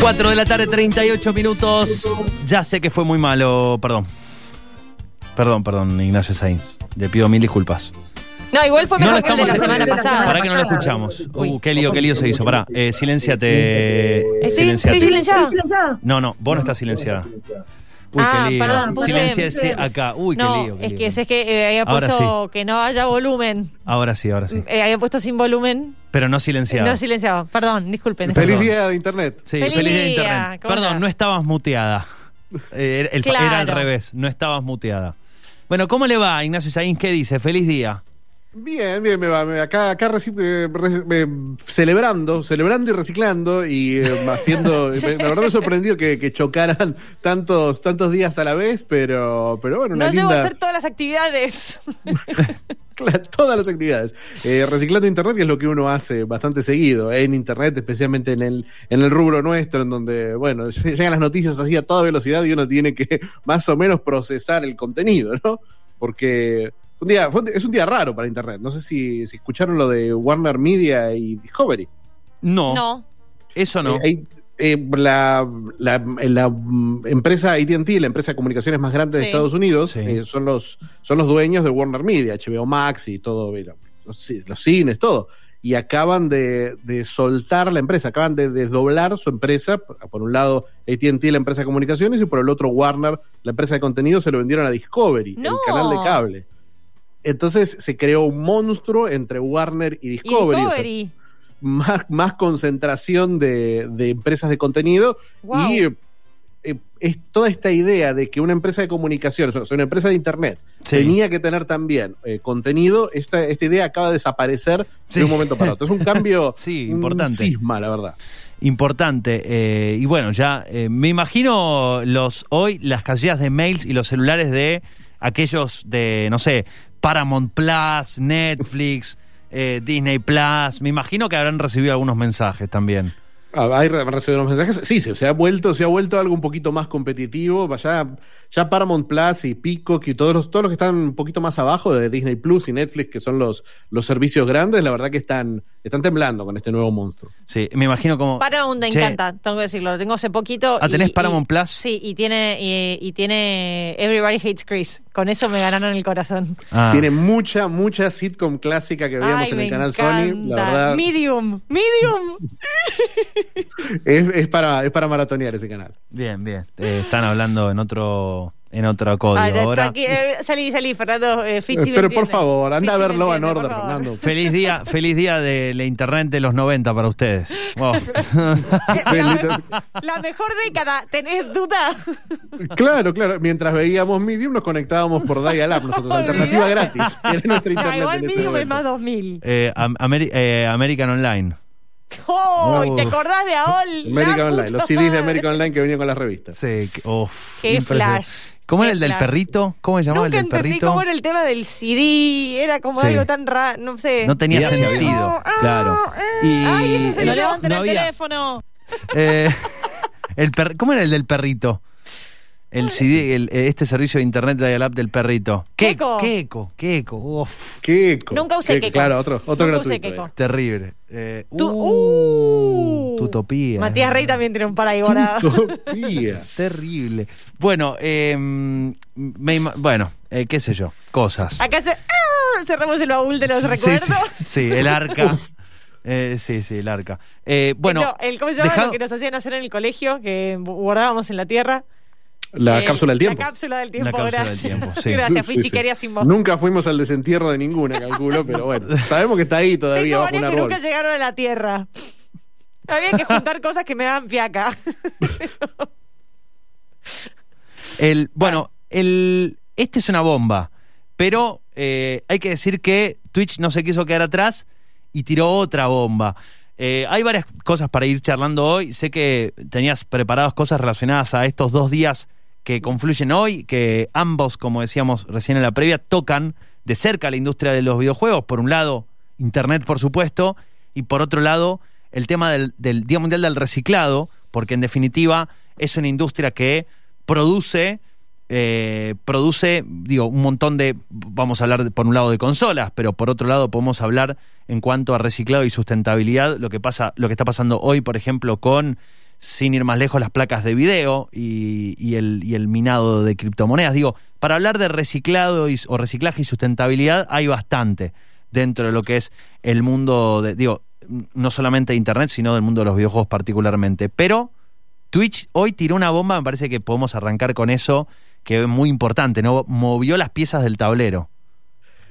Cuatro de la tarde, 38 minutos. Ya sé que fue muy malo, perdón. Perdón, perdón, Ignacio Sainz. Le pido mil disculpas. No, igual fue No mejor lo que el de la estamos semana pasada. Para que no lo escuchamos. Uh, qué lío, qué lío se hizo. Pará, eh, silenciate. ¿Estoy, silenciate. estoy silenciada? No, no, vos no estás silenciada. Uy, Ah, qué lío. perdón, puse- acá. Uy, qué lío. qué es que, es que eh, había Ahora puesto que no haya volumen. Ahora sí, ahora sí. Eh, había puesto sin volumen. Pero no silenciada. No silenciado. Perdón, disculpen. Feliz día de internet. Sí, Feliz feliz, día de internet. ¿cómo Perdón, estás? no estabas muteada. Eh, era, el- Claro. era al revés, no estabas muteada. Bueno, ¿cómo le va, Ignacio Sainz? ¿Qué dice? Feliz día. Bien, bien, me va. me- acá acá reci- eh, re- eh, celebrando, celebrando y reciclando y eh, haciendo. Sí. me- La verdad me sorprendió que, que chocaran tantos tantos días a la vez, pero, pero bueno, una No linda. a hacer todas las actividades. Claro, todas las actividades. Eh, reciclando internet, que es lo que uno hace bastante seguido, en internet, especialmente en el, en el rubro nuestro, en donde, bueno, llegan las noticias así a toda velocidad y uno tiene que más o menos procesar el contenido, ¿no? Porque un día, fue un- es un día raro para internet. No sé si, si escucharon lo de Warner Media y Discovery. No, No. eso no. Eh, hay- eh, la, la- la, mm, empresa AT&T, la empresa de comunicaciones más grande de. Estados Unidos, Sí. eh, son los son los dueños de Warner Media, HBO Max y todo, los, ci- los cines, todo. Y acaban de, de soltar la empresa, acaban de desdoblar su empresa. Por un lado, AT&T, la empresa de comunicaciones, y por el otro, Warner, la empresa de contenido, se lo vendieron a Discovery, No. el canal de cable. Entonces se creó un monstruo entre Warner y Discovery. o sea, Discovery. más, más concentración de, de empresas de contenido Wow. y eh, es toda esta idea de que una empresa de comunicaciones, o sea, una empresa de internet, Sí. tenía que tener también eh, contenido, esta, esta idea acaba de desaparecer Sí. de un momento para otro. Es un cambio, Sí, un importante. cisma, la verdad. Importante. eh, y bueno, ya eh, me imagino los hoy las casillas de mails y los celulares de aquellos de, no sé, Paramount Plus, Netflix, eh, Disney Plus. Me imagino que habrán recibido algunos mensajes también. Ah, ¿Hay re- recibido unos mensajes? Sí, se, se ha vuelto, se ha vuelto algo un poquito más competitivo. Ya, ya Paramount Plus y Peacock y todos los, todos los que están un poquito más abajo de Disney Plus y Netflix, que son los, los servicios grandes, la verdad que están, están temblando con este nuevo monstruo. Sí, me imagino como. Paramount me encanta, tengo que decirlo. Lo tengo hace poquito. Ah, ¿tenés y- Paramount Plus? Sí, y tiene, y, y tiene Everybody Hates Chris. Con eso me ganaron el corazón. ah, Tiene mucha, mucha sitcom clásica que veíamos Ay, en el canal encanta. Sony. La verdad, Medium, medium. es, es para, es para maratonear ese canal. Bien, bien. Eh, están hablando en otro en otro código. No, Ahora, tranqui- eh, salí, salí, Fernando. Eh, Fichi Pero por favor, anda a Fichi ver me Law and entiende, Order, por favor. Fernando. feliz día, feliz día de la internet de los 90 para ustedes. Wow. La, la mejor década, ¿tenés duda? Claro, claro. Mientras veíamos Medium, nos conectábamos por Dial-Up, nosotros, alternativa gratis. Era nuestra No, internet igual en medium es más 2000. Eh, Am- Ameri- eh, American Online. ¡Oh! ¿y ¿Te acordás de AOL? American Online, los CDs de. American Online que venían con las revistas. Sí, que- uf, Qué flash. ¿Cómo era el del perrito? ¿Cómo se llamaba Nunca el del entendí perrito? cómo era el tema del CD. Era como Sí. algo tan raro, no sé. No tenía sentido, Ah, claro. ah, Y Ay, ese se lo no- no el había- teléfono. Eh, el per- ¿Cómo era el del perrito? El CD, el- este servicio de internet de app del perrito. Keiko. Keiko, Keiko. Uf, Keiko. Nunca usé Keiko. Claro, otro, otro Nunca usé gratuito. Eh. terrible. Eh, Tu- uh, uh. Tutopía. Matías Rey también tiene un par ahí guardado. Utopía. Terrible. Bueno, eh, me ima- bueno, eh, qué sé yo, cosas. Acá se, ¡ah! cerramos el baúl de los Sí, recuerdos. Sí, sí, el arca. Eh, sí, sí, el arca. Eh, bueno, No, el, ¿cómo se llama lo que nos hacían hacer en el colegio? Que guardábamos en la tierra. La Eh, cápsula del tiempo. La cápsula del tiempo, La cápsula del tiempo, sí. gracias, Sí, Fichi, sí. quería sin vos. Nunca fuimos al desentierro de ninguna, calculo, pero bueno. Sabemos que está ahí todavía Tengo bajo un que nunca llegaron a la tierra. Había que juntar cosas que me daban fiaca. El, bueno, el, este es una bomba, pero eh, hay que decir que Twitch no se quiso quedar atrás y tiró otra bomba. Eh, hay varias cosas para ir charlando hoy. Sé que tenías preparadas cosas relacionadas a estos dos días que confluyen hoy, que ambos, como decíamos recién en la previa, tocan de cerca la industria de los videojuegos. Por un lado, Internet, por supuesto, y por otro lado, el tema del, Día Mundial del Reciclado, porque en definitiva es una industria que produce eh, produce, digo, un montón de, vamos a hablar de- por un lado de consolas, pero por otro lado podemos hablar en cuanto a reciclado y sustentabilidad, lo que pasa, lo que está pasando hoy, por ejemplo, con sin ir más lejos las placas de video y, el, minado de criptomonedas. Digo, para hablar de reciclado o reciclaje y sustentabilidad hay bastante dentro de lo que es el mundo de, digo, no solamente de internet, sino del mundo de los videojuegos particularmente. Pero Twitch hoy tiró una bomba, me parece que podemos arrancar con eso, que es muy importante, ¿no? Movió las piezas del tablero.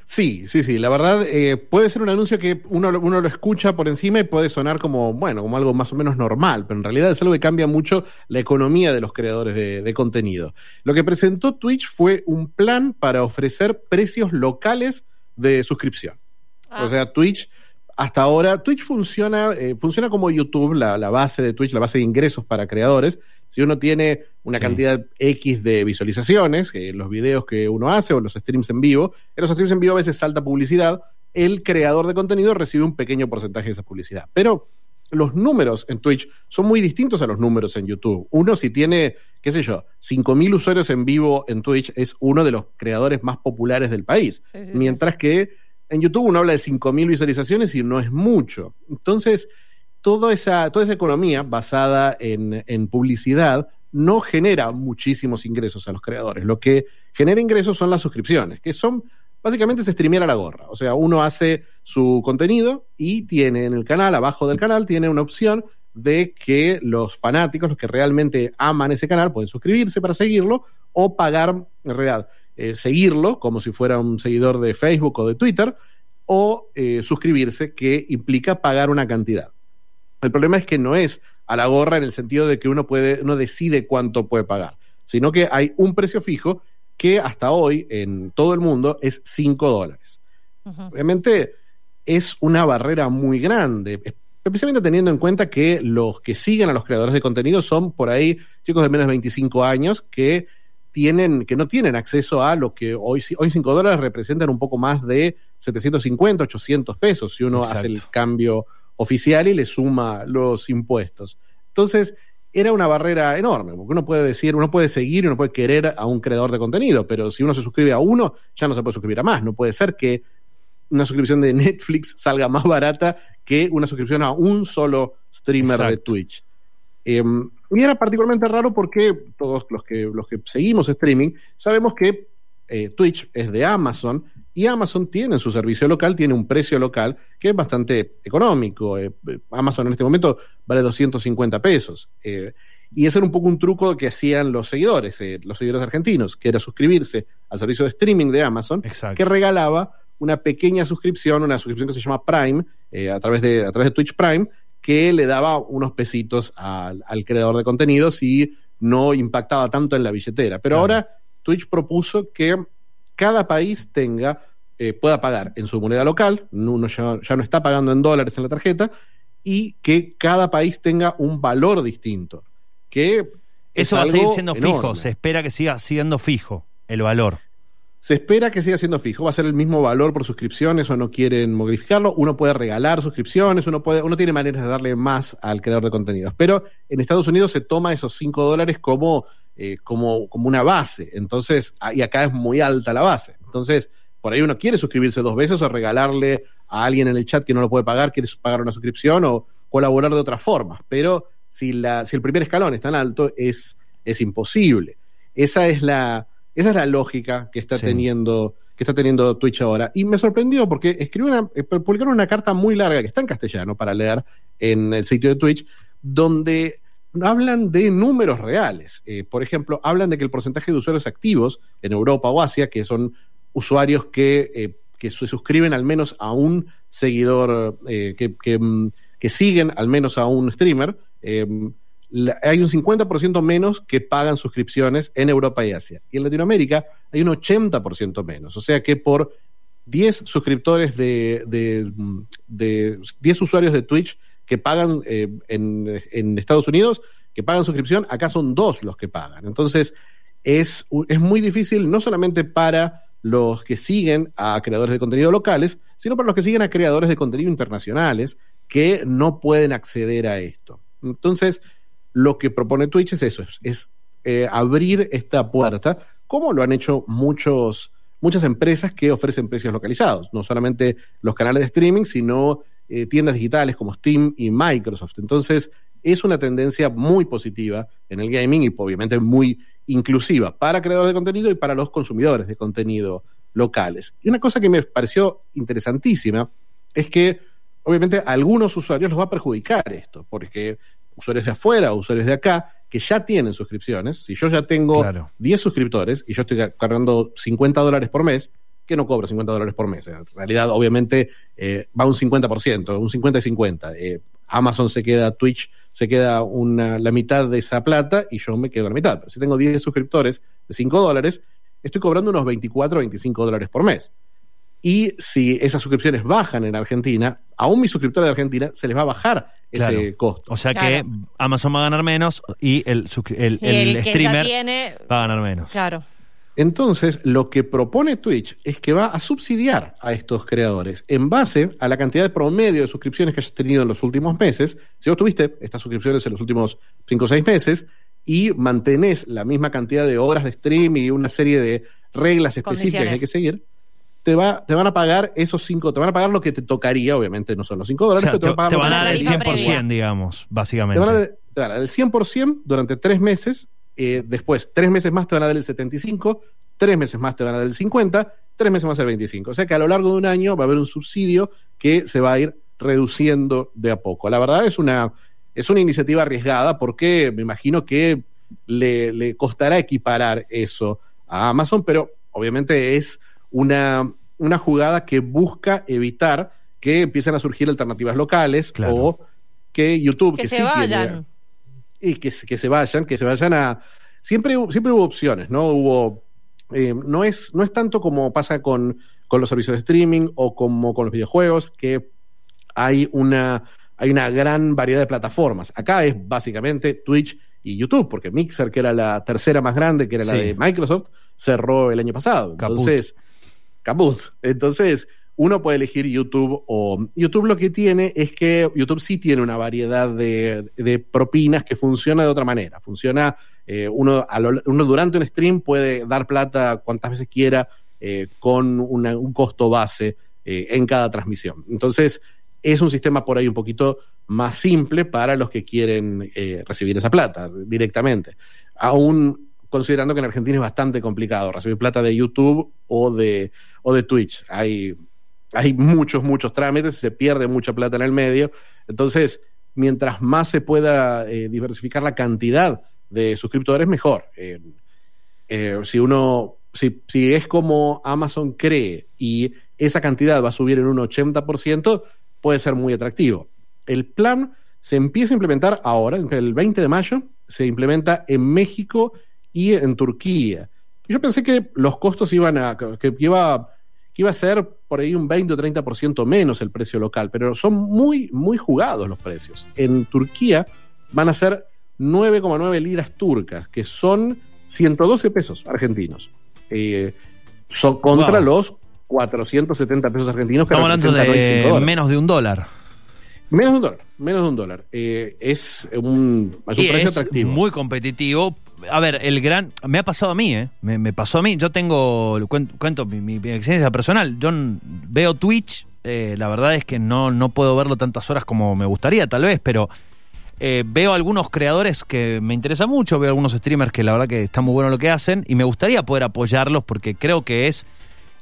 Sí, sí, sí. La verdad, eh, puede ser un anuncio que uno, lo- uno lo escucha por encima y puede sonar como, bueno, como algo más o menos normal, pero en realidad es algo que cambia mucho la economía de los creadores de, de contenido. Lo que presentó Twitch fue un plan para ofrecer precios locales de suscripción. Ah. O sea, Twitch, hasta ahora, Twitch funciona, eh, funciona como YouTube, la, la base de Twitch, la base de ingresos para creadores. Si uno tiene una Sí. cantidad X de visualizaciones, eh, los videos que uno hace o los streams en vivo, en los streams en vivo a veces salta publicidad, el creador de contenido recibe un pequeño porcentaje de esa publicidad. Pero los números en Twitch son muy distintos a los números en YouTube. Uno, si tiene, qué sé yo, 5.000 usuarios en vivo en Twitch, es uno de los creadores más populares del país. Sí, sí, sí. Mientras que en YouTube uno habla de 5.000 visualizaciones y no es mucho. Entonces, toda esa, toda esa economía basada en, en publicidad no genera muchísimos ingresos a los creadores. Lo que genera ingresos son las suscripciones, que son básicamente se streamear a la gorra. O sea, uno hace su contenido y tiene en el canal, abajo del canal, tiene una opción de que los fanáticos, los que realmente aman ese canal, pueden suscribirse para seguirlo o pagar, en realidad, eh, seguirlo como si fuera un seguidor de Facebook o de Twitter, o eh, suscribirse, que implica pagar una cantidad. El problema es que no es a la gorra en el sentido de que uno puede, uno decide cuánto puede pagar, sino que hay un precio fijo que hasta hoy en todo el mundo es 5 dólares. Obviamente es una barrera muy grande, especialmente teniendo en cuenta que los que siguen a los creadores de contenido son por ahí chicos de menos de 25 años que tienen, que no tienen acceso a lo que hoy, hoy 5 dólares representan un poco más de 750, 800 pesos si uno hace el cambio oficial y le suma los impuestos. Entonces, era una barrera enorme, porque uno puede decir, uno puede seguir y uno puede querer a un creador de contenido, pero si uno se suscribe a uno, ya no se puede suscribir a más. No puede ser que una suscripción de Netflix salga más barata que una suscripción a un solo streamer de. Twitch. Eh, y era particularmente raro porque todos los que, los que seguimos streaming sabemos que eh, Twitch es de Amazon y Amazon tiene su servicio local, tiene un precio local que es bastante económico. Eh, eh, Amazon en este momento vale 250 pesos. Eh, y ese era un poco un truco que hacían los seguidores, eh, los seguidores argentinos, que era suscribirse al servicio de streaming de Amazon, Exacto. que regalaba una pequeña suscripción, una suscripción que se llama Prime, a, través de, a través de Twitch Prime, que le daba unos pesitos al, al creador de contenidos y no impactaba tanto en la billetera. Pero Claro. ahora Twitch propuso que cada país tenga, eh, pueda pagar en su moneda local, no- uno ya, ya no está pagando en dólares en la tarjeta, y que cada país tenga un valor distinto. Que es Eso va a seguir siendo enorme. fijo, se espera que siga siendo fijo el valor. Se espera que siga siendo fijo, va a ser el mismo valor por suscripción, eso no quieren modificarlo. Uno puede regalar suscripciones, uno, puede, uno tiene maneras de darle más al creador de contenidos. Pero en Estados Unidos se toma esos 5 dólares como, eh, como, como una base. Entonces, ah, y acá es muy alta la base. Entonces, por ahí uno quiere suscribirse dos veces o regalarle a alguien en el chat que no lo puede pagar, quiere pagar una suscripción o colaborar de otra forma. Pero si, la, si el primer escalón es tan alto, es, es imposible. Esa es la, esa es la lógica que está Sí. teniendo que está teniendo Twitch ahora. Y me sorprendió porque escribió una, eh, publicaron una carta muy larga que está en castellano para leer en el sitio de Twitch, donde hablan de números reales. Eh, por ejemplo, hablan de que el porcentaje de usuarios activos en Europa o Asia, que son usuarios que, eh, que se suscriben al menos a un seguidor, eh, que, mm, que siguen al menos a un streamer, la- hay un 50% menos que pagan suscripciones en Europa y Asia. Y en Latinoamérica hay un 80% menos. O sea que por 10 suscriptores de, de, de 10 usuarios de Twitch que pagan eh, en, Estados Unidos, que pagan suscripción, acá son dos los que pagan. Entonces, es, es muy difícil no solamente para los que siguen a creadores de contenido locales, sino para los que siguen a creadores de contenido internacionales que no pueden acceder a esto. Entonces, lo que propone Twitch es eso, es, es, eh, abrir esta puerta, como lo han hecho muchos, muchas empresas que ofrecen precios localizados, no solamente los canales de streaming, sino eh, tiendas digitales como Steam y Microsoft. Entonces, es una tendencia muy positiva en el gaming y obviamente muy inclusiva para creadores de contenido y para los consumidores de contenido locales. Y una cosa que me pareció interesantísima es que obviamente a algunos usuarios los va a perjudicar esto, porque usuarios de afuera o usuarios de acá que ya tienen suscripciones, si yo ya tengo Claro. 10 suscriptores y yo estoy ca- cargando 50 dólares por mes, que no cobro 50 dólares por mes. En realidad, obviamente, eh, va un 50%, un 50 y 50. Eh, Amazon se queda, Twitch se queda una, la mitad de esa plata y yo me quedo la mitad. Pero si tengo 10 suscriptores de 5 dólares, estoy cobrando unos 24 o 25 dólares por mes. Y si esas suscripciones bajan en Argentina, aún mis suscriptores de Argentina se les va a bajar ese Claro. costo. O sea Claro. que Amazon va a ganar menos y el, streamer tiene, va a ganar menos. claro. Entonces, lo que propone Twitch es que va a subsidiar a estos creadores en base a la cantidad de promedio de suscripciones que hayas tenido en los últimos meses. Si vos tuviste estas suscripciones en los últimos 5 o 6 meses y mantenés la misma cantidad de horas de stream y una serie de reglas específicas que hay que seguir, te, va, te van a pagar esos 5, te van a pagar lo que te tocaría, obviamente no son los 5 O dólares, sea, pero te, te, van a pagar te van a dar el te tarifa 100%, previa. digamos, básicamente. te van, a, dar- te van a dar el 100% durante tres meses, eh, después tres meses más te van a dar el 75%, tres meses más te van a dar el 50%, tres meses más el 25%. O sea que a lo largo de un año va a haber un subsidio que se va a ir reduciendo de a poco. La verdad es una, es una iniciativa arriesgada porque me imagino que le, le costará equiparar eso a Amazon, pero obviamente es una, una jugada que busca evitar que empiecen a surgir alternativas locales Claro. o que YouTube, Que, que, se sí tiene- vayan. Y que, se- que se vayan, que se vayan a... Siempre, siempre hubo opciones, ¿no? Hubo... eh, no, es, no es tanto como pasa con, con los servicios de streaming o como con los videojuegos, que hay una, hay una gran variedad de plataformas. Acá es básicamente Twitch y YouTube, porque Mixer, que era la tercera más grande, que era la Sí. de Microsoft, cerró el año pasado. Caput. Entonces, caput. Entonces, uno puede elegir YouTube o YouTube lo que tiene es que YouTube sí tiene una variedad de, propinas que funciona de otra manera. Funciona, eh, uno, a lo- uno durante un stream puede dar plata cuantas veces quiera eh, con un costo base eh, en cada transmisión. Entonces, es un sistema por ahí un poquito más simple para los que quieren recibir esa plata directamente. Aún considerando que en Argentina es bastante complicado recibir plata de YouTube o de, o de Twitch. Hay, hay muchos, muchos trámites, se pierde mucha plata en el medio. Entonces, mientras más se pueda eh, diversificar la cantidad de suscriptores, mejor. Eh, eh, si uno, si, si es como Amazon cree y esa cantidad va a subir en un 80%, puede ser muy atractivo. El plan se empieza a implementar ahora, el 20 de mayo, se implementa en México y en Turquía. Yo pensé que los costos iban a, que iba, que iba a ser por ahí un 20 o 30% menos el precio local, pero son muy, muy jugados los precios. En Turquía van a ser 9,9 liras turcas, que son 112 pesos argentinos. Eh, son contra Wow. los 470 pesos argentinos que Estamos hablando representan hoy 5 de menos de un dólar. Menos de un dólar, menos de un dólar. Eh, es un, es un precio es atractivo. muy competitivo. A ver, el gran. Me ha pasado a mí, ¿eh? Me, pasó a mí. Yo tengo. cuen- Cuento, mi, experiencia personal. Yo veo Twitch. eh, la verdad es que no, no puedo verlo tantas horas como me gustaría, tal vez, pero. eh, veo algunos creadores que me interesan mucho, veo algunos streamers que la verdad que está muy bueno lo que hacen y me gustaría poder apoyarlos porque creo que es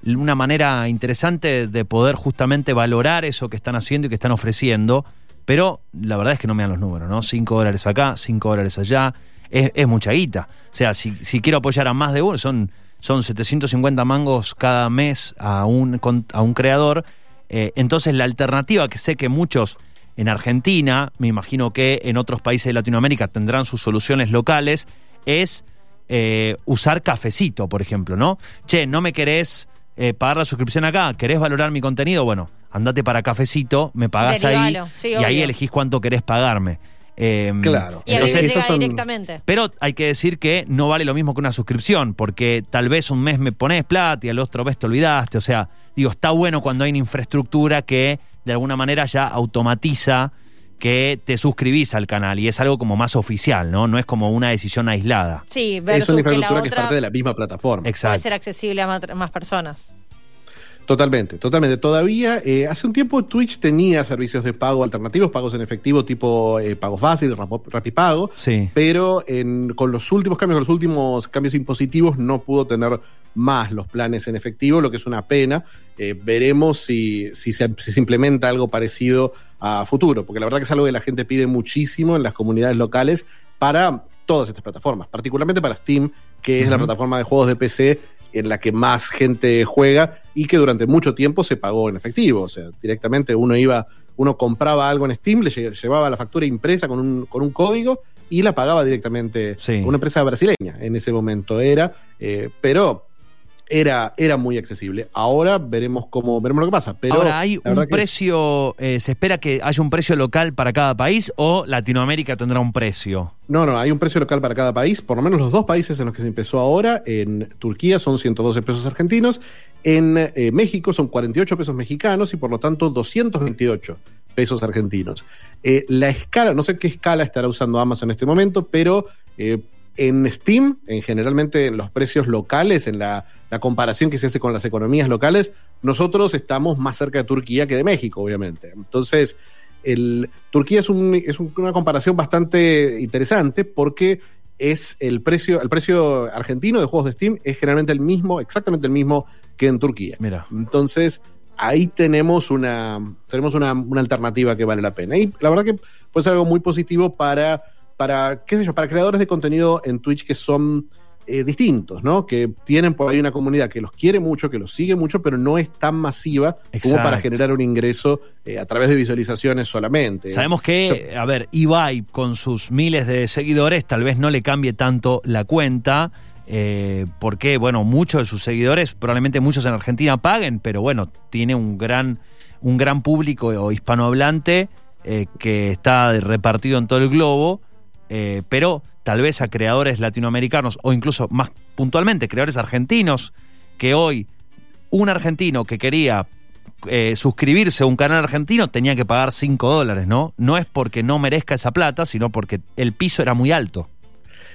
una manera interesante de poder justamente valorar eso que están haciendo y que están ofreciendo, pero la verdad es que no me dan los números, ¿no? 5 dólares acá, 5 dólares allá, es, es mucha guita. O sea, si, si quiero apoyar a más de uno, son, son 750 mangos cada mes a un, a un creador. Eh, entonces la alternativa que sé que muchos en Argentina, me imagino que en otros países de Latinoamérica tendrán sus soluciones locales, es eh, usar cafecito, por ejemplo, ¿no? Che, no me querés eh, pagar la suscripción acá, ¿querés valorar mi contenido? Bueno, andate para cafecito, me pagás Derivalo, ahí sí, y ahí elegís cuánto querés pagarme. Eh, Claro. Y Entonces, llega son- directamente. pero hay que decir que no vale lo mismo que una suscripción, porque tal vez un mes me pones plata y al otro mes te olvidaste. O sea, digo, está bueno cuando hay una infraestructura que de alguna manera ya automatiza que te suscribís al canal y es algo como más oficial, ¿no? No es como una decisión aislada. Sí, Es versus una que la infraestructura que es otra parte de la misma plataforma. puede Exacto. ser accesible a más personas. Totalmente, totalmente. Todavía, eh, hace un tiempo Twitch tenía servicios de pago alternativos, pagos en efectivo tipo eh, pago fácil, Rap- Rapipago, Sí. pero en- con los últimos cambios, con los últimos cambios impositivos, no pudo tener más los planes en efectivo, lo que es una pena. Eh, veremos si, si, se, si se implementa algo parecido a futuro, porque la verdad que es algo que la gente pide muchísimo en las comunidades locales para todas estas plataformas, particularmente para Steam, que es la plataforma de juegos de PC en la que más gente juega y que durante mucho tiempo se pagó en efectivo. O sea, directamente uno iba, uno compraba algo en Steam, le lle- llevaba la factura impresa con un, con un código y la pagaba directamente Sí. una empresa brasileña en ese momento era, eh, pero era, era muy accesible. Ahora veremos cómo veremos lo que pasa. Pero Ahora, ¿hay un es- precio, eh, se espera que haya un precio local para cada país o Latinoamérica tendrá un precio? No, no, hay un precio local para cada país, por lo menos los dos países en los que se empezó ahora, en Turquía son 112 pesos argentinos, en eh, México son 48 pesos mexicanos y por lo tanto 228 pesos argentinos. Eh, la escala, no sé qué escala estará usando Amazon en este momento, pero eh, en Steam, en generalmente en los precios locales, en la, la comparación que se hace con las economías locales, nosotros estamos más cerca de Turquía que de México, obviamente. Entonces, el, Turquía es, un- es un- una comparación bastante interesante porque es el precio, el precio argentino de juegos de Steam es generalmente el mismo, exactamente el mismo que en Turquía. Mira. Entonces, ahí tenemos una, tenemos una, una alternativa que vale la pena. Y la verdad que puede ser algo muy positivo para, para, qué sé yo, para creadores de contenido en Twitch que son eh, distintos, ¿no? Que tienen por ahí una comunidad que los quiere mucho, que los sigue mucho, pero no es tan masiva como para generar un ingreso eh, a través de visualizaciones solamente. Sabemos que, a ver, Ibai con sus miles de seguidores tal vez no le cambie tanto la cuenta, eh, porque, bueno, muchos de sus seguidores, probablemente muchos en Argentina paguen, pero bueno, tiene un gran, un gran público o hispanohablante eh, que está repartido en todo el globo, eh, pero tal vez a creadores latinoamericanos o incluso más puntualmente creadores argentinos que hoy un argentino que quería eh, suscribirse a un canal argentino tenía que pagar 5 dólares, ¿no? No es porque no merezca esa plata, sino porque el piso era muy alto.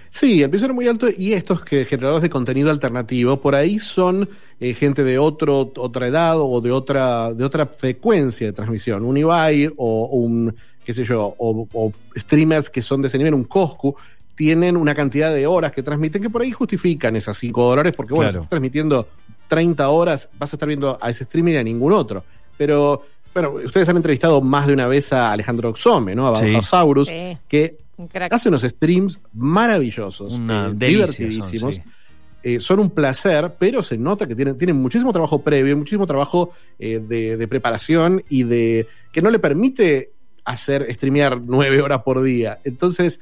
Sí, el precio era muy alto y estos que generadores de contenido alternativo por ahí son eh, gente de otro, otra edad o de otra, de otra frecuencia de transmisión. Un Ibai o un, qué sé yo, o, o streamers que son de ese nivel, un Coscu, tienen una cantidad de horas que transmiten que por ahí justifican esas 5 dólares porque, bueno, Claro. si estás transmitiendo 30 horas, vas a estar viendo a ese streamer y a ningún otro. Pero, bueno, ustedes han entrevistado más de una vez a Alejandro Xome, ¿no? A Sí. Sí, que hace unos streams maravillosos, eh, divertidísimos. son, sí. Eh, son un placer, pero se nota que tienen, tienen muchísimo trabajo previo, muchísimo trabajo eh, de, de preparación y de que no le permite hacer streamear nueve horas por día. Entonces,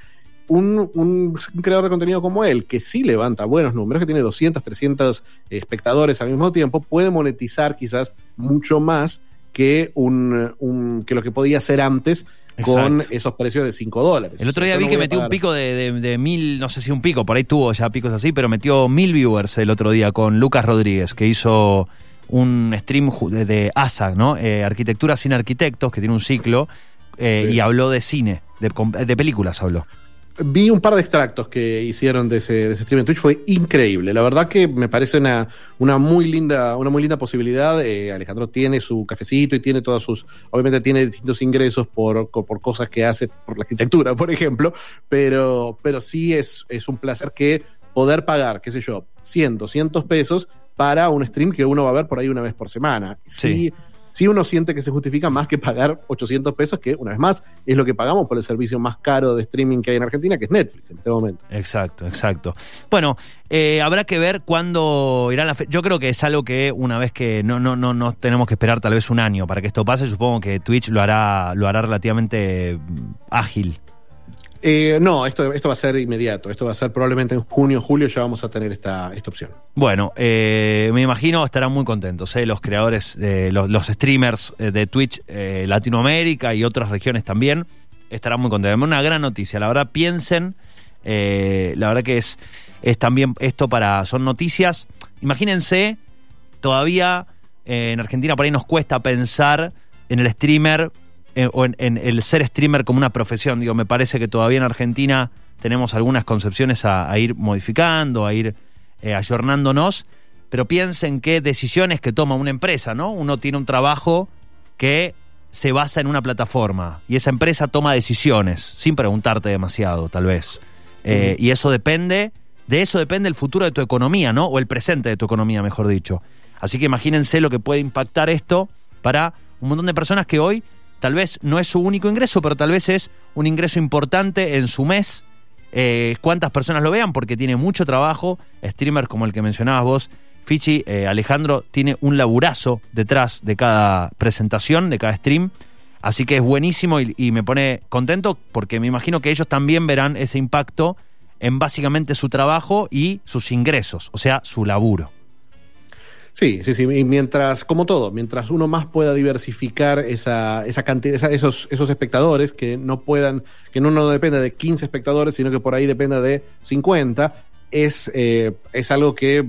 un, un- un creador de contenido como él, que sí levanta buenos números, que tiene 200, 300 espectadores al mismo tiempo, puede monetizar quizás mucho más que, un, un- que lo que podía hacer antes con esos precios de 5 dólares. El otro O sea, día vi no que metió un pico de, de- de mil, no sé si un pico, por ahí tuvo ya picos así, pero metió mil viewers el otro día con Lucas Rodríguez, que hizo un stream de, de ASA, ¿no? Eh, Arquitectura sin arquitectos, que tiene un ciclo, eh, Sí. y habló de cine, de, de películas habló. Vi un par de extractos que hicieron de ese, de ese stream en Twitch, fue increíble. La verdad que me parece una, una muy linda, una muy linda posibilidad. Eh, Alejandro tiene su cafecito y tiene todas sus, obviamente tiene distintos ingresos por, por cosas que hace, por la arquitectura, por ejemplo, pero, pero sí es, es un placer que poder pagar, qué sé yo, 100, 200 pesos para un stream que uno va a ver por ahí una vez por semana. Sí. Sí, sí uno siente que se justifica más que pagar 800 pesos, que una vez más es lo que pagamos por el servicio más caro de streaming que hay en Argentina, que es Netflix en este momento. Exacto, exacto. Bueno, eh, habrá que ver cuándo irá la fe Yo creo que es algo que una vez que no, no, no, no tenemos que esperar tal vez un año para que esto pase, supongo que Twitch lo hará, lo hará relativamente mm, ágil. Eh, no, esto, esto va a ser inmediato. Esto va a ser probablemente en junio, julio ya vamos a tener esta, esta opción. Bueno, eh, me imagino estarán muy contentos, ¿eh? los creadores, eh, los, los streamers eh, de Twitch eh, Latinoamérica y otras regiones también estarán muy contentos. Una gran noticia, la verdad, piensen, la verdad que es, es también esto para, son noticias, imagínense, todavía en Argentina por ahí nos cuesta pensar en el streamer eh, o en, en el ser streamer como una profesión. Digo, me parece que todavía en Argentina tenemos algunas concepciones a, a ir modificando, a ir eh, ayornándonos, pero piensen qué decisiones que toma una empresa, ¿no? Uno tiene un trabajo que se basa en una plataforma y esa empresa toma decisiones sin preguntarte demasiado, tal vez. Eh, Y eso depende, de eso depende el futuro de tu economía, ¿no? O el presente de tu economía, mejor dicho. Así que imagínense lo que puede impactar esto para un montón de personas que hoy tal vez no es su único ingreso, pero tal vez es un ingreso importante en su mes. Eh, cuántas personas lo vean, porque tiene mucho trabajo. Streamers como el que mencionabas vos, Fichi, eh, Alejandro, tiene un laburazo detrás de cada presentación, de cada stream. Así que es buenísimo y, y me pone contento porque me imagino que ellos también verán ese impacto en básicamente su trabajo y sus ingresos, o sea, su laburo. Sí, sí, sí. Y mientras, como todo, mientras uno más pueda diversificar esa, esa cantidad, esa- esos, esos espectadores que no puedan, que no, no dependa de 15 espectadores, sino que por ahí dependa de 50, es, eh, es algo que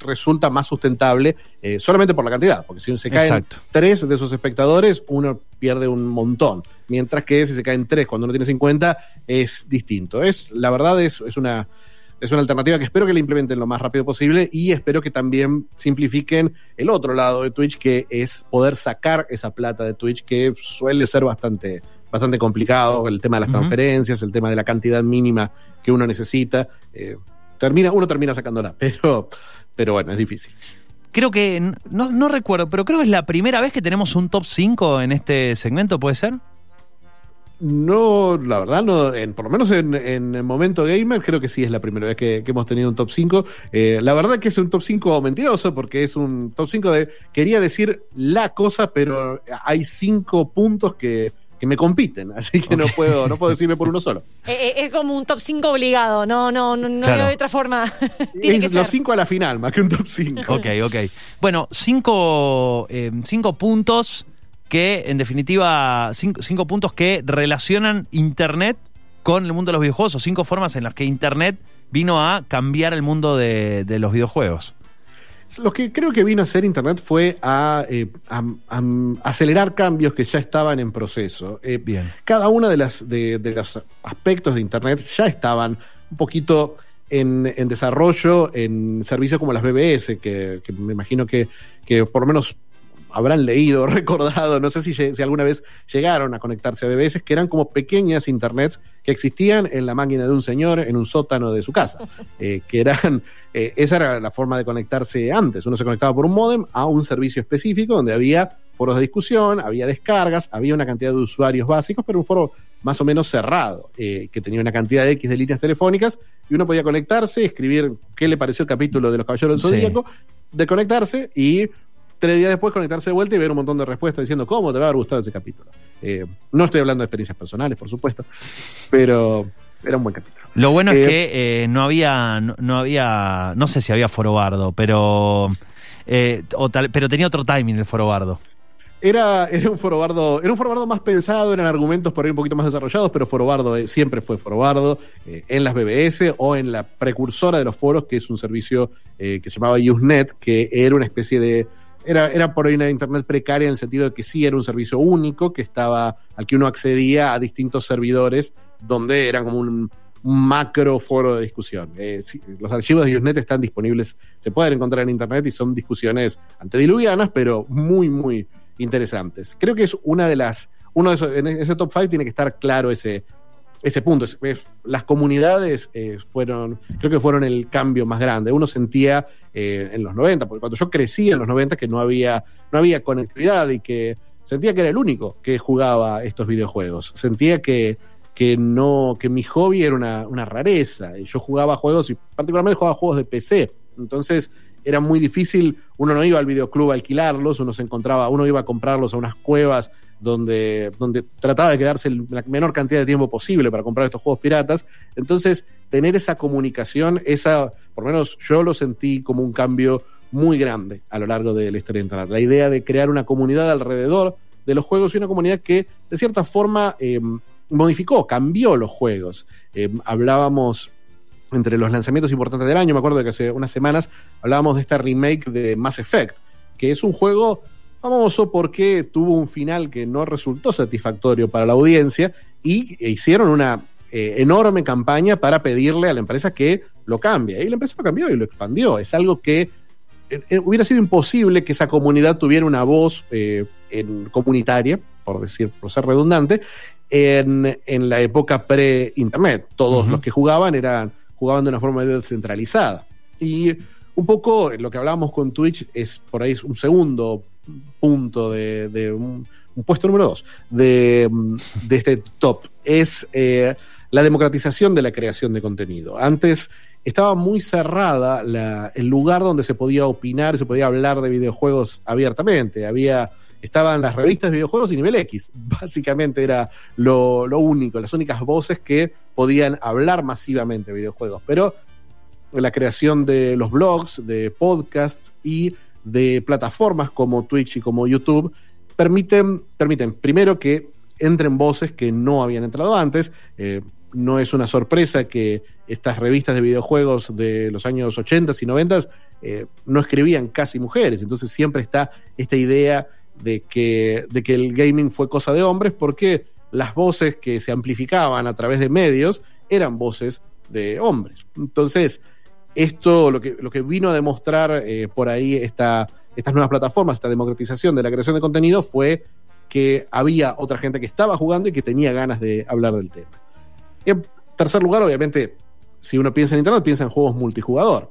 resulta más sustentable eh, solamente por la cantidad, porque si se caen Exacto. tres de esos espectadores, uno pierde un montón, mientras que si se caen tres cuando uno tiene 50 es distinto. Es, la verdad es, es una es una alternativa que espero que la implementen lo más rápido posible y espero que también simplifiquen el otro lado de Twitch, que es poder sacar esa plata de Twitch, que suele ser bastante, bastante complicado, el tema de las transferencias, el tema de la cantidad mínima que uno necesita. eh, termina, uno termina sacándola, pero, pero bueno, es difícil. Creo que, no, no recuerdo, pero creo que es la primera vez que tenemos un top 5 en este segmento, ¿puede ser? No, la verdad, no, en, por lo menos en, en el momento gamer, creo que sí es la primera vez que, que hemos tenido un top 5. Eh, la verdad que es un top 5 mentiroso, porque es un top 5 de. Quería decir la cosa, pero hay cinco puntos que, que me compiten, así que no puedo, no puedo decirme por uno solo. Eh, eh, es como un top 5 obligado, no, no, no, no Claro. hay otra forma. Tiene Es los cinco a la final, más que un top 5. Ok, ok. Bueno, cinco, eh, cinco puntos que, en definitiva, cinco, cinco puntos que relacionan Internet con el mundo de los videojuegos, o cinco formas en las que Internet vino a cambiar el mundo de, de los videojuegos. Lo que creo que vino a hacer Internet fue a, eh, a- a acelerar cambios que ya estaban en proceso. Eh, Bien. cada uno de, las, de, de los aspectos de Internet ya estaban un poquito en, en desarrollo en servicios como las BBS, que, que me imagino que, que por lo menos habrán leído, recordado, no sé si, si alguna vez llegaron a conectarse a BBS, que eran como pequeñas internets que existían en la máquina de un señor en un sótano de su casa, eh, que eran, eh, esa era la forma de conectarse antes, uno se conectaba por un modem a un servicio específico donde había foros de discusión, había descargas, había una cantidad de usuarios básicos, pero un foro más o menos cerrado, eh, que tenía una cantidad de X de líneas telefónicas, y uno podía conectarse, escribir qué le pareció el capítulo de los Caballeros del Sí. Zodíaco, de conectarse y tres días después conectarse de vuelta y ver un montón de respuestas diciendo cómo te va a haber gustado ese capítulo. Eh, no estoy hablando de experiencias personales, por supuesto, pero era un buen capítulo. Lo bueno Eh, es que eh, no había, no, no había, no sé si había foro bardo, pero, eh, o tal- pero tenía otro timing el foro bardo. Era, era un forobardo, era un forobardo más pensado, eran argumentos por ahí un poquito más desarrollados, pero forobardo eh, siempre fue forobardo eh, en las BBS o en la precursora de los foros, que es un servicio eh, que se llamaba Usenet, que era una especie de era, era por ahí una internet precaria en el sentido de que sí era un servicio único que estaba al que uno accedía a distintos servidores donde eran como un, macro foro de discusión. Eh, los archivos de Usenet están disponibles, se pueden encontrar en internet y son discusiones antediluvianas, pero muy, muy interesantes. Creo que es una de las, uno de esos, en ese top 5 tiene que estar claro ese, ese punto. Las comunidades eh, fueron, creo que fueron el cambio más grande. Uno sentía eh, en los 90, porque cuando yo crecí en los 90 que no había, no había conectividad y que sentía que era el único que jugaba estos videojuegos. Sentía que, que no, que mi hobby era una, una rareza. Yo jugaba juegos y particularmente jugaba juegos de PC. Entonces era muy difícil, uno no iba al videoclub a alquilarlos, uno se encontraba, uno iba a comprarlos a unas cuevas donde, donde trataba de quedarse la menor cantidad de tiempo posible para comprar estos juegos piratas. Entonces, tener esa comunicación, esa, por lo menos yo lo sentí como un cambio muy grande a lo largo de la historia de Internet. La idea de crear una comunidad alrededor de los juegos y una comunidad que, de cierta forma, eh, modificó, cambió los juegos. Eh, hablábamos entre los lanzamientos importantes del año, me acuerdo que hace unas semanas hablábamos de esta remake de Mass Effect, que es un juego famoso porque tuvo un final que no resultó satisfactorio para la audiencia y hicieron una eh, enorme campaña para pedirle a la empresa que lo cambie. Y la empresa lo cambió y lo expandió. Es algo que eh, eh, hubiera sido imposible que esa comunidad tuviera una voz en, comunitaria, por decir, por ser redundante, en, en la época pre-internet. Todos los que jugaban eran jugaban de una forma descentralizada. Y un poco lo que hablábamos con Twitch es por ahí un segundo punto de, un, puesto número dos de, este top. Es eh, la democratización de la creación de contenido. Antes estaba muy cerrada el lugar donde se podía opinar, se podía hablar de videojuegos abiertamente. Había estaban las revistas de videojuegos y nivel X. Básicamente era lo, lo, único, las únicas voces que podían hablar masivamente de videojuegos. Pero la creación de los blogs, de podcasts y de plataformas como Twitch y como YouTube permiten, permiten primero que entren voces que no habían entrado antes. Eh, no es una sorpresa que estas revistas de videojuegos de los años 80 y 90 eh, no escribían casi mujeres. Entonces siempre está esta idea de que, de que el gaming fue cosa de hombres porque las voces que se amplificaban a través de medios eran voces de hombres. Entonces, esto lo que, lo que vino a demostrar eh, por ahí esta, estas nuevas plataformas, esta democratización de la creación de contenido fue que había otra gente que estaba jugando y que tenía ganas de hablar del tema. En tercer lugar, obviamente, si uno piensa en Internet, piensa en juegos multijugador.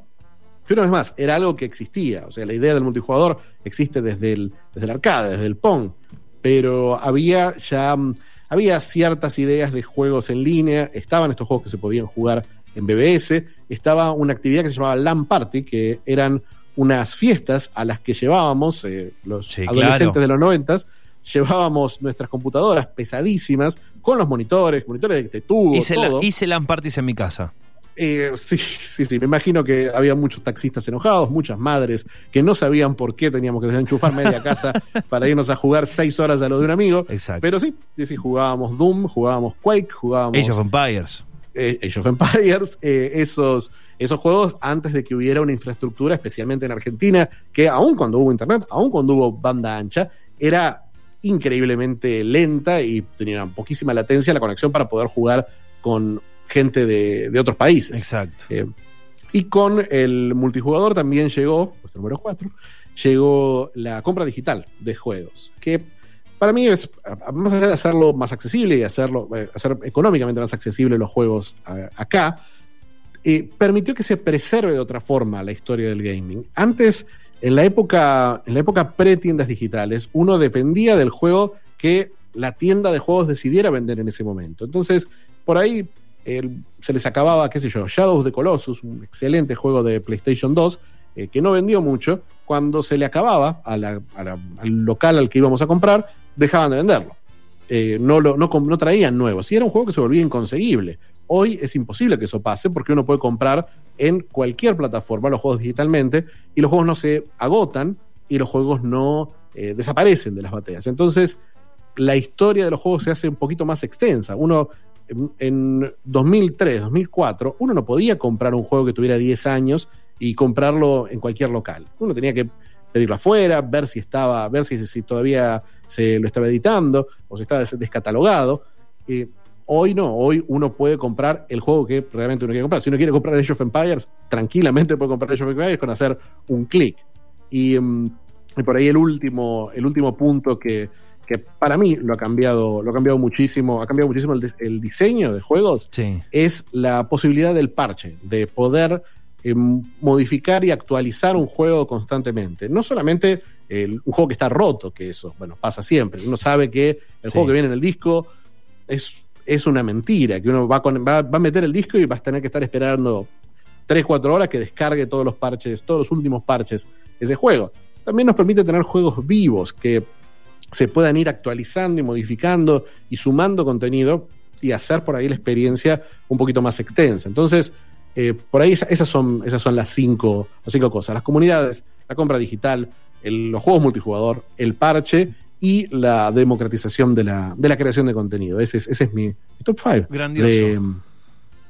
Pero una vez más, era algo que existía. O sea, la idea del multijugador existe desde el, desde el arcade, desde el Pong. Pero había ya mm, había ciertas ideas de juegos en línea, estaban estos juegos que se podían jugar en BBS, estaba una actividad que se llamaba LAN Party, que eran unas fiestas a las que llevábamos, eh, los adolescentes de los noventas, llevábamos nuestras computadoras pesadísimas con los monitores, monitores de tubo. Hice, todo. hice LAN parties en mi casa. Eh, sí, sí, sí. Me imagino que había muchos taxistas enojados, muchas madres que no sabían por qué teníamos que desenchufar media casa para irnos a jugar seis horas a lo de un amigo. Exacto. Pero sí, sí, sí, jugábamos Doom, jugábamos Quake, jugábamos. Age of Empires. Eh, Age of Empires, eh, esos, esos juegos antes de que hubiera una infraestructura, especialmente en Argentina, que aún cuando hubo internet, aún cuando hubo banda ancha, era increíblemente lenta y tenía poquísima latencia la conexión para poder jugar con gente de, otros países. Exacto. Eh, y con el multijugador también llegó, puesto número 4, llegó la compra digital de juegos, que para mí es, más allá de hacerlo más accesible y hacerlo, eh, hacer económicamente más accesible los juegos acá, eh, permitió que se preserve de otra forma la historia del gaming. Antes, en la época, en la época pre-tiendas digitales, uno dependía del juego que la tienda de juegos decidiera vender en ese momento. Entonces, por ahí se les acababa, qué sé yo, Shadows the Colossus, un excelente juego de PlayStation 2, eh, que no vendió mucho, cuando se le acababa al local al que íbamos a comprar, dejaban de venderlo. Eh, no, lo, no, traían nuevos. Y era un juego que se volvía inconseguible. Hoy es imposible que eso pase porque uno puede comprar en cualquier plataforma los juegos digitalmente y los juegos no se agotan y los juegos no eh, desaparecen de las batallas. Entonces, la historia de los juegos se hace un poquito más extensa. Uno en 2003, 2004, uno no podía comprar un juego que tuviera 10 años y comprarlo en cualquier local. Uno tenía que pedirlo afuera, ver si estaba, ver si, si todavía se lo estaba editando o si estaba descatalogado. Eh, hoy no, hoy uno puede comprar el juego que realmente uno quiere comprar. Si uno quiere comprar Age of Empires, tranquilamente puede comprar Age of Empires con hacer un clic. Y, mm, y, por ahí el último, el último punto que, que para mí lo ha cambiado, lo ha cambiado muchísimo, ha cambiado muchísimo el, diseño de juegos, es la posibilidad del parche, de poder eh, modificar y actualizar un juego constantemente. No solamente un juego que está roto, que eso, bueno, pasa siempre. Uno sabe que el juego que viene en el disco es, es una mentira, que uno va, va, a meter el disco y va a tener que estar esperando 3, 4 horas que descargue todos los parches, todos los últimos parches de ese juego. También nos permite tener juegos vivos que se puedan ir actualizando y modificando y sumando contenido y hacer por ahí la experiencia un poquito más extensa. Entonces, eh, por ahí esa- esas son, esas son las, cinco, las cinco cosas. Las comunidades, la compra digital, el- los juegos multijugador, el parche y la democratización de la, de la creación de contenido. Ese es, ese es mi, top 5 Grandioso. de,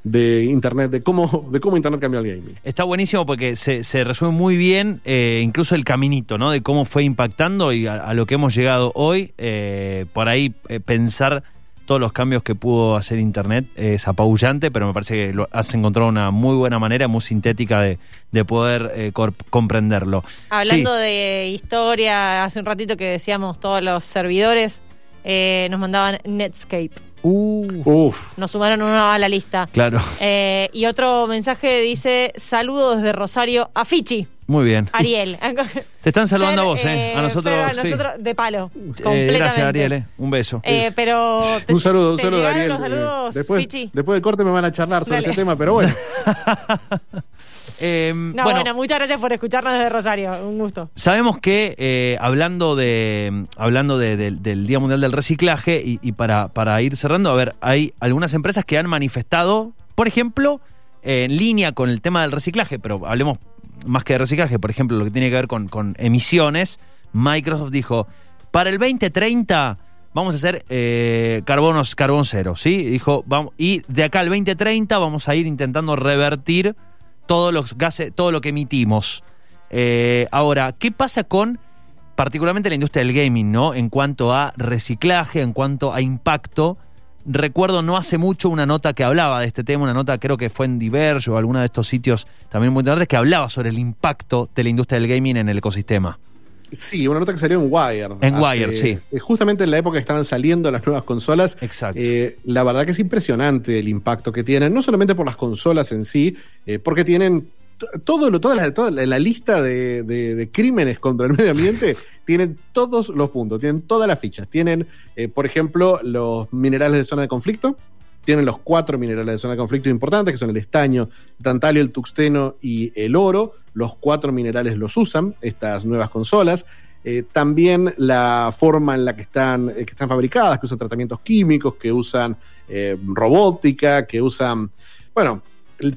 de Internet, de cómo, de cómo Internet cambió el gaming. Está buenísimo porque se, se resume muy bien eh, incluso el caminito, ¿no? De cómo fue impactando y a, a lo que hemos llegado hoy. Eh, por ahí pensar todos los cambios que pudo hacer Internet es apabullante, pero me parece que lo, has encontrado una muy buena manera, muy sintética de, de poder eh, comprenderlo. Hablando Sí. de historia, hace un ratito que decíamos todos los servidores eh, nos mandaban Netscape. Uh, Uf, Nos sumaron uno a la lista. claro, Eh, y otro mensaje dice: Saludos desde Rosario a Fichi, muy bien. Ariel. Te están saludando Fer, a vos, ¿eh? A eh, nosotros, Fer, a sí. nosotros de palo. Eh, gracias, Ariel. eh. Un beso. Eh, pero te- un saludo, un saludo, Ariel. los saludos, Eh, después, después del corte me van a charlar sobre Dale. este tema, pero bueno. Eh, No, bueno, muchas gracias por escucharnos desde Rosario. Un gusto. Sabemos que eh, hablando de hablando de- del- del Día Mundial del Reciclaje y, y para, para ir cerrando, a ver, hay algunas empresas que han manifestado, por ejemplo, eh, en línea con el tema del reciclaje, pero hablemos más que de reciclaje, por ejemplo, lo que tiene que ver con, con emisiones, Microsoft dijo, para el 2030 vamos a hacer eh, carbonos, carbón cero, ¿sí? Dijo, y de acá al 2030 vamos a ir intentando revertir todos los gases, todo lo que emitimos. Eh, ahora, ¿qué pasa con particularmente la industria del gaming, ¿no? En cuanto a reciclaje, en cuanto a impacto. Recuerdo no hace mucho una nota que hablaba de este tema, una nota creo que fue en Diverge o alguna de estos sitios también muy interesantes que hablaba sobre el impacto de la industria del gaming en el ecosistema. Sí, una nota que salió en Wired. En Wired, sí. eh, Justamente en la época que estaban saliendo las nuevas consolas. Exacto. Eh, la verdad que es impresionante el impacto que tienen, no solamente por las consolas en sí, eh, porque tienen todo lo, toda la, toda la, la lista de, de- de crímenes contra el medio ambiente, tienen todos los puntos, tienen todas las fichas. Tienen, eh, por ejemplo, los minerales de zona de conflicto. Tienen los cuatro minerales de zona de conflicto importantes, que son el estaño, el tantalio, el tuxteno y el oro. Los cuatro minerales los usan estas nuevas consolas. Eh, también la forma en la que están, eh, que están fabricadas, que usan tratamientos químicos, que usan robótica, que usan, bueno,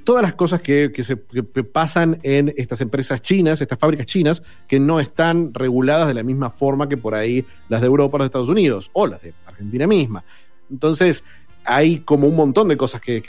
todas las cosas que, que se, pasan en estas empresas chinas, estas fábricas chinas, que no están reguladas de la misma forma que por ahí las de Europa las de Estados Unidos, o las de Argentina misma. Entonces, hay como un montón de cosas que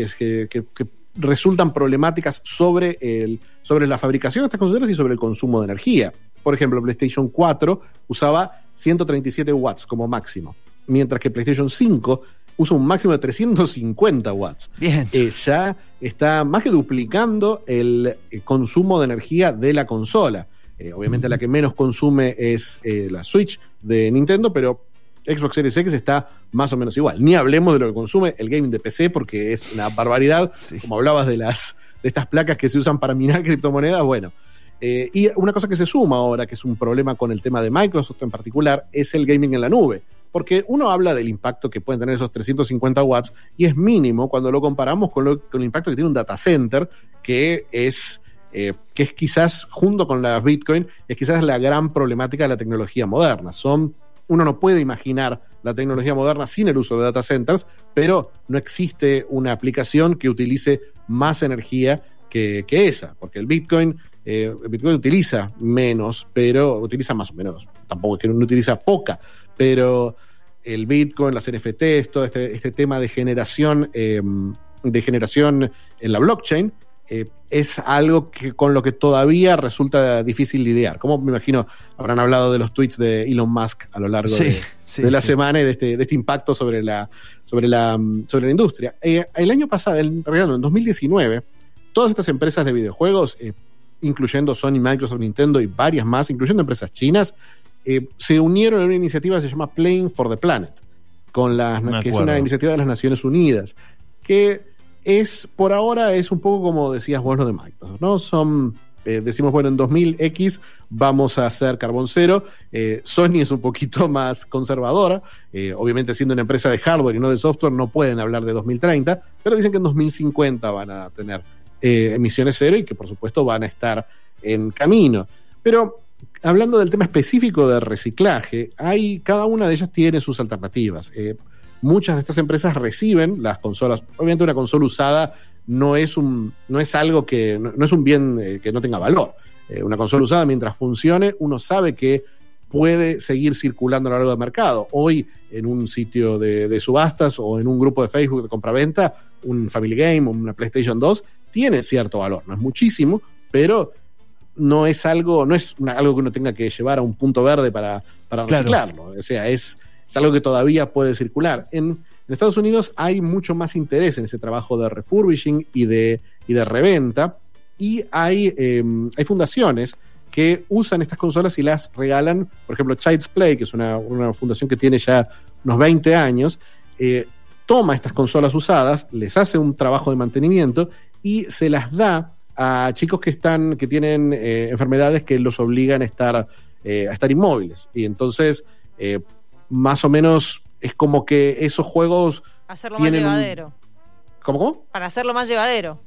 resultan problemáticas sobre, el, sobre la fabricación de estas consolas y sobre el consumo de energía. Por ejemplo, PlayStation 4 usaba 137 watts como máximo, mientras que PlayStation 5 usa un máximo de 350 watts. Bien. Eh, ya está más que duplicando el, eh, consumo de energía de la consola. Eh, obviamente la que menos consume es eh, la Switch de Nintendo, pero Xbox Series X está más o menos igual. Ni hablemos de lo que consume el gaming de PC porque es una barbaridad. Sí. Como hablabas de las de estas placas que se usan para minar criptomonedas, bueno. Eh, y una cosa que se suma ahora, que es un problema con el tema de Microsoft en particular, es el gaming en la nube. Porque uno habla del impacto que pueden tener esos 350 watts y es mínimo cuando lo comparamos con, el impacto que tiene un data center, que es, eh, que es quizás, junto con la Bitcoin, es quizás la gran problemática de la tecnología moderna. Son, uno no puede imaginar la tecnología moderna sin el uso de data centers, pero no existe una aplicación que utilice más energía que, esa, porque el Bitcoin, eh, Bitcoin utiliza menos, pero utiliza más o menos, tampoco es que no utiliza poca, pero el Bitcoin, las NFTs, todo este, este tema de generación, eh, de generación en la blockchain, eh, es algo que, con lo que todavía resulta difícil lidiar. Como me imagino habrán hablado de los tweets de Elon Musk a lo largo Sí, de, sí, de la sí. semana y de este, de este impacto sobre la, sobre la, mm, sobre la industria. Eh, el año pasado, en realidad en 2019, todas estas empresas de videojuegos, eh, incluyendo Sony, Microsoft, Nintendo y varias más, incluyendo empresas chinas, eh, se unieron en una iniciativa que se llama Playing for the Planet, con las, que es una iniciativa de las Naciones Unidas, que es, por ahora, es un poco como decías vos lo de Microsoft, ¿no? Son, eh, decimos, bueno, en 2000X vamos a hacer carbón cero, eh, Sony es un poquito más conservadora, eh, obviamente siendo una empresa de hardware y no de software no pueden hablar de 2030, pero dicen que en 2050 van a tener emisiones cero y que por supuesto van a estar en camino. Pero hablando del tema específico de reciclaje, hay, cada una de ellas tiene sus alternativas. Eh, muchas de estas empresas reciben las consolas. Obviamente una consola usada no es, un, no es algo que, no, es un bien eh, que no tenga valor. Eh, una consola usada, mientras funcione, uno sabe que puede seguir circulando a lo largo del mercado. Hoy, en un sitio de, de subastas o en un grupo de Facebook de compraventa, un Family Game o una PlayStation 2 tiene cierto valor. No es muchísimo, pero no es algo, no es una- algo que uno tenga que llevar a un punto verde para, para Claro. reciclarlo. O sea, es, es algo que todavía puede circular. En, en Estados Unidos hay mucho más interés en ese trabajo de refurbishing y de, y de reventa. Y hay, eh, hay fundaciones que usan estas consolas y las regalan. Por ejemplo, Child's Play, que es una, una fundación que tiene ya unos 20 años, eh, toma estas consolas usadas, les hace un trabajo de mantenimiento y se las da a chicos que están, que tienen eh, enfermedades que los obligan a estar, eh, a estar inmóviles. Y entonces, eh, más o menos, es como que esos juegos. Hacerlo más un- llevadero. ¿Cómo, cómo? Para hacerlo más llevadero.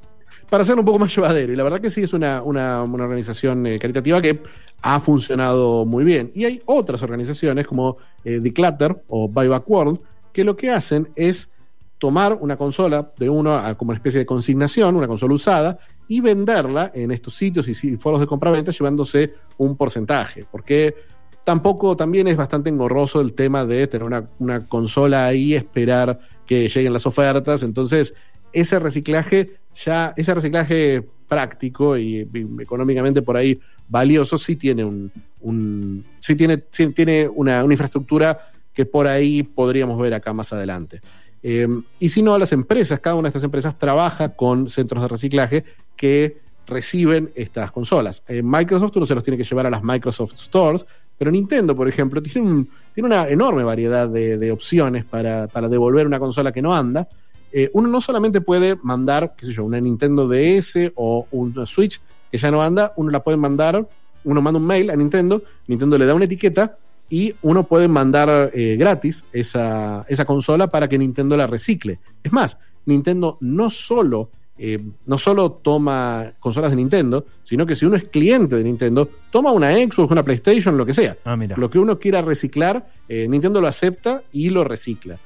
para hacerlo un poco más llevadero. Y la verdad que sí es una, una, una organización eh, caritativa que ha funcionado muy bien. Y hay otras organizaciones como eh, Declutter o Buyback World que lo que hacen es tomar una consola de uno a- como una especie de consignación, una consola usada, y venderla en estos sitios y foros de compraventa llevándose un porcentaje. Porque tampoco también es bastante engorroso el tema de tener una, una consola ahí, esperar que lleguen las ofertas. Entonces, ese reciclaje ya, ese reciclaje práctico y, y económicamente por ahí valioso, sí tiene un, un- sí tiene, sí tiene una, una infraestructura que por ahí podríamos ver acá más adelante. Eh, y si no, las empresas, cada una de estas empresas trabaja con centros de reciclaje que reciben estas consolas. Eh, Microsoft uno se los tiene que llevar a las Microsoft Stores, pero Nintendo, por ejemplo, tiene, un- una enorme variedad de, de opciones para, para devolver una consola que no anda. Eh, uno no solamente puede mandar, qué sé yo, una Nintendo DS o una Switch que ya no anda, uno la puede mandar, uno manda un mail a Nintendo, Nintendo le da una etiqueta y uno puede mandar eh, gratis esa, esa consola para que Nintendo la recicle. Es más, Nintendo no solo, eh, no solo toma consolas de Nintendo, sino que si uno es cliente de Nintendo, toma una Xbox, una PlayStation, lo que sea. Ah. Lo que uno quiera reciclar, eh, Nintendo lo acepta y lo recicla.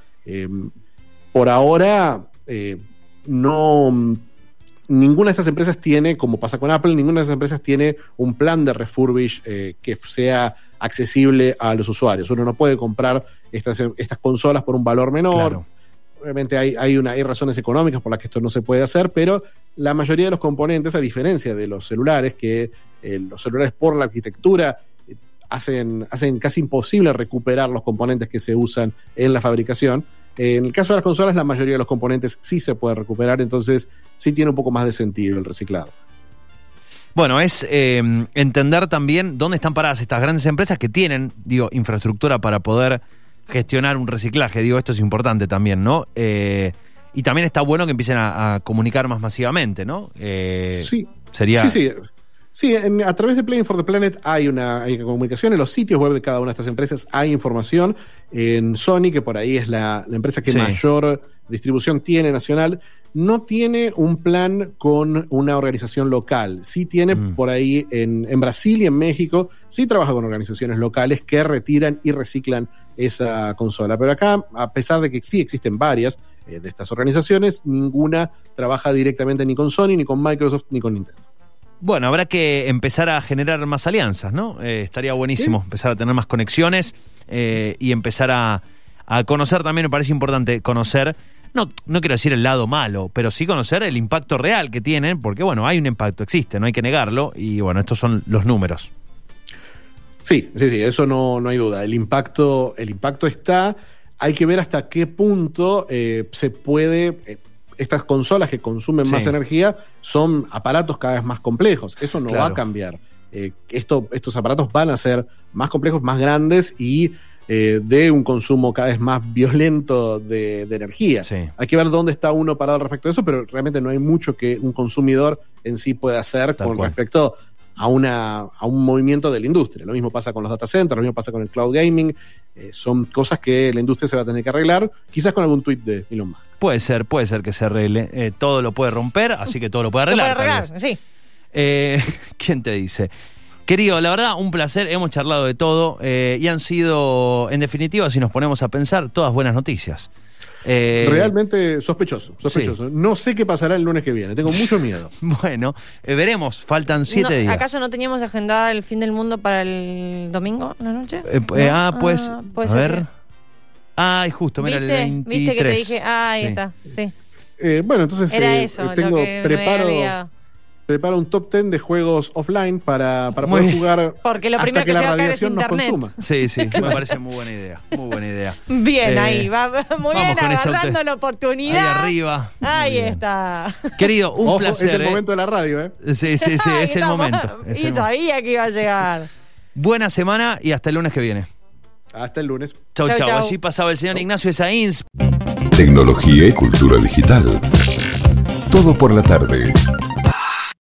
Por ahora, no. Ninguna de estas empresas tiene, como pasa con Apple, ninguna de estas empresas tiene un plan de refurbish eh, que sea accesible a los usuarios. Uno no puede comprar estas, estas consolas por un valor menor. Claro. Obviamente hay, hay, una, hay razones económicas por las que esto no se puede hacer, pero la mayoría de los componentes, a diferencia de los celulares, que eh, los celulares por la arquitectura eh, hacen, hacen casi imposible recuperar los componentes que se usan en la fabricación. Eh, en el caso de las consolas, la mayoría de los componentes sí se puede recuperar, entonces sí tiene un poco más de sentido el reciclado. Bueno, es eh, entender también dónde están paradas estas grandes empresas que tienen, digo, infraestructura para poder gestionar un reciclaje. Digo, esto es importante también, ¿no? Eh, y también está bueno que empiecen a, a comunicar más masivamente, ¿no? Eh, sí. Sería. Sí, sí. Sí, en, a través de Playing for the Planet hay una, hay una comunicación. En los sitios web de cada una de estas empresas hay información. En Sony, que por ahí es la, la empresa que Sí. mayor distribución tiene nacional, no tiene un plan con una organización local. Sí tiene Mm. por ahí en, en Brasil y en México, sí trabaja con organizaciones locales que retiran y reciclan esa consola. Pero acá, a pesar de que sí existen varias eh, de estas organizaciones, ninguna trabaja directamente ni con Sony, ni con Microsoft, ni con Nintendo. Bueno, habrá que empezar a generar más alianzas, ¿no? Eh, estaría buenísimo empezar a tener más conexiones eh, y empezar a, a conocer también, me parece importante conocer, no, no quiero decir el lado malo, pero sí conocer el impacto real que tienen, porque bueno, hay un impacto, existe, no hay que negarlo, y bueno, estos son los números. Sí, sí, sí, eso no, no hay duda. El impacto, el impacto está. Hay que ver hasta qué punto eh, se puede. eh, estas consolas que consumen Sí. más energía son aparatos cada vez más complejos. Eso no va a cambiar. Eh, esto, estos aparatos van a ser más complejos, más grandes y eh, de un consumo cada vez más violento de, de energía. Sí. Hay que ver dónde está uno parado respecto a eso, pero realmente no hay mucho que un consumidor en sí pueda hacer Tal con cual. respecto a, una, a un movimiento de la industria. Lo mismo pasa con los data centers, lo mismo pasa con el cloud gaming. Eh, son cosas que la industria se va a tener que arreglar, quizás con algún tweet de Elon Musk. Puede ser, puede ser que se arregle. Eh, todo lo puede romper, así que todo lo puede Lo arreglar. puede tal arreglar, vez. sí. Eh, ¿Quién te dice? Querido, la verdad, un placer. Hemos charlado de todo eh, y han sido, en definitiva, si nos ponemos a pensar, todas buenas noticias. Eh, Realmente sospechoso, sospechoso. No sé qué pasará el lunes que viene, tengo mucho miedo. Bueno, eh, veremos, faltan siete No, días. ¿Acaso no teníamos agendada el fin del mundo para el domingo, la noche? Eh, eh, ¿No? ah, pues, a ver. que- Ay, justo, mira, ¿Viste? el 23. ¿Viste que te dije? Ah, ahí Sí. está, sí. Eh, bueno, entonces Era eh, eso, tengo, lo que me preparo, preparo un top 10 de juegos offline para, para poder bien. jugar Porque lo hasta primero que que la se va a caer es radiación nos internet. consuma. Sí, sí, me parece muy buena idea. Muy buena idea. Bien, Eh, ahí, va, muy bien, agarrando la oportunidad. Ahí arriba. Ahí está. Querido, un Ojo, placer. es el ¿eh? momento de la radio, ¿eh? Sí, sí, sí, es el momento. es Y el momento. sabía que iba a llegar. Buena semana y hasta el lunes que viene. Hasta el lunes. Chau, Chau, chau. chau. Allí pasaba el señor Ignacio Sainz. Tecnología y cultura digital. Todo por la tarde.